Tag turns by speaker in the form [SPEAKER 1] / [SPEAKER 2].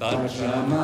[SPEAKER 1] Bye.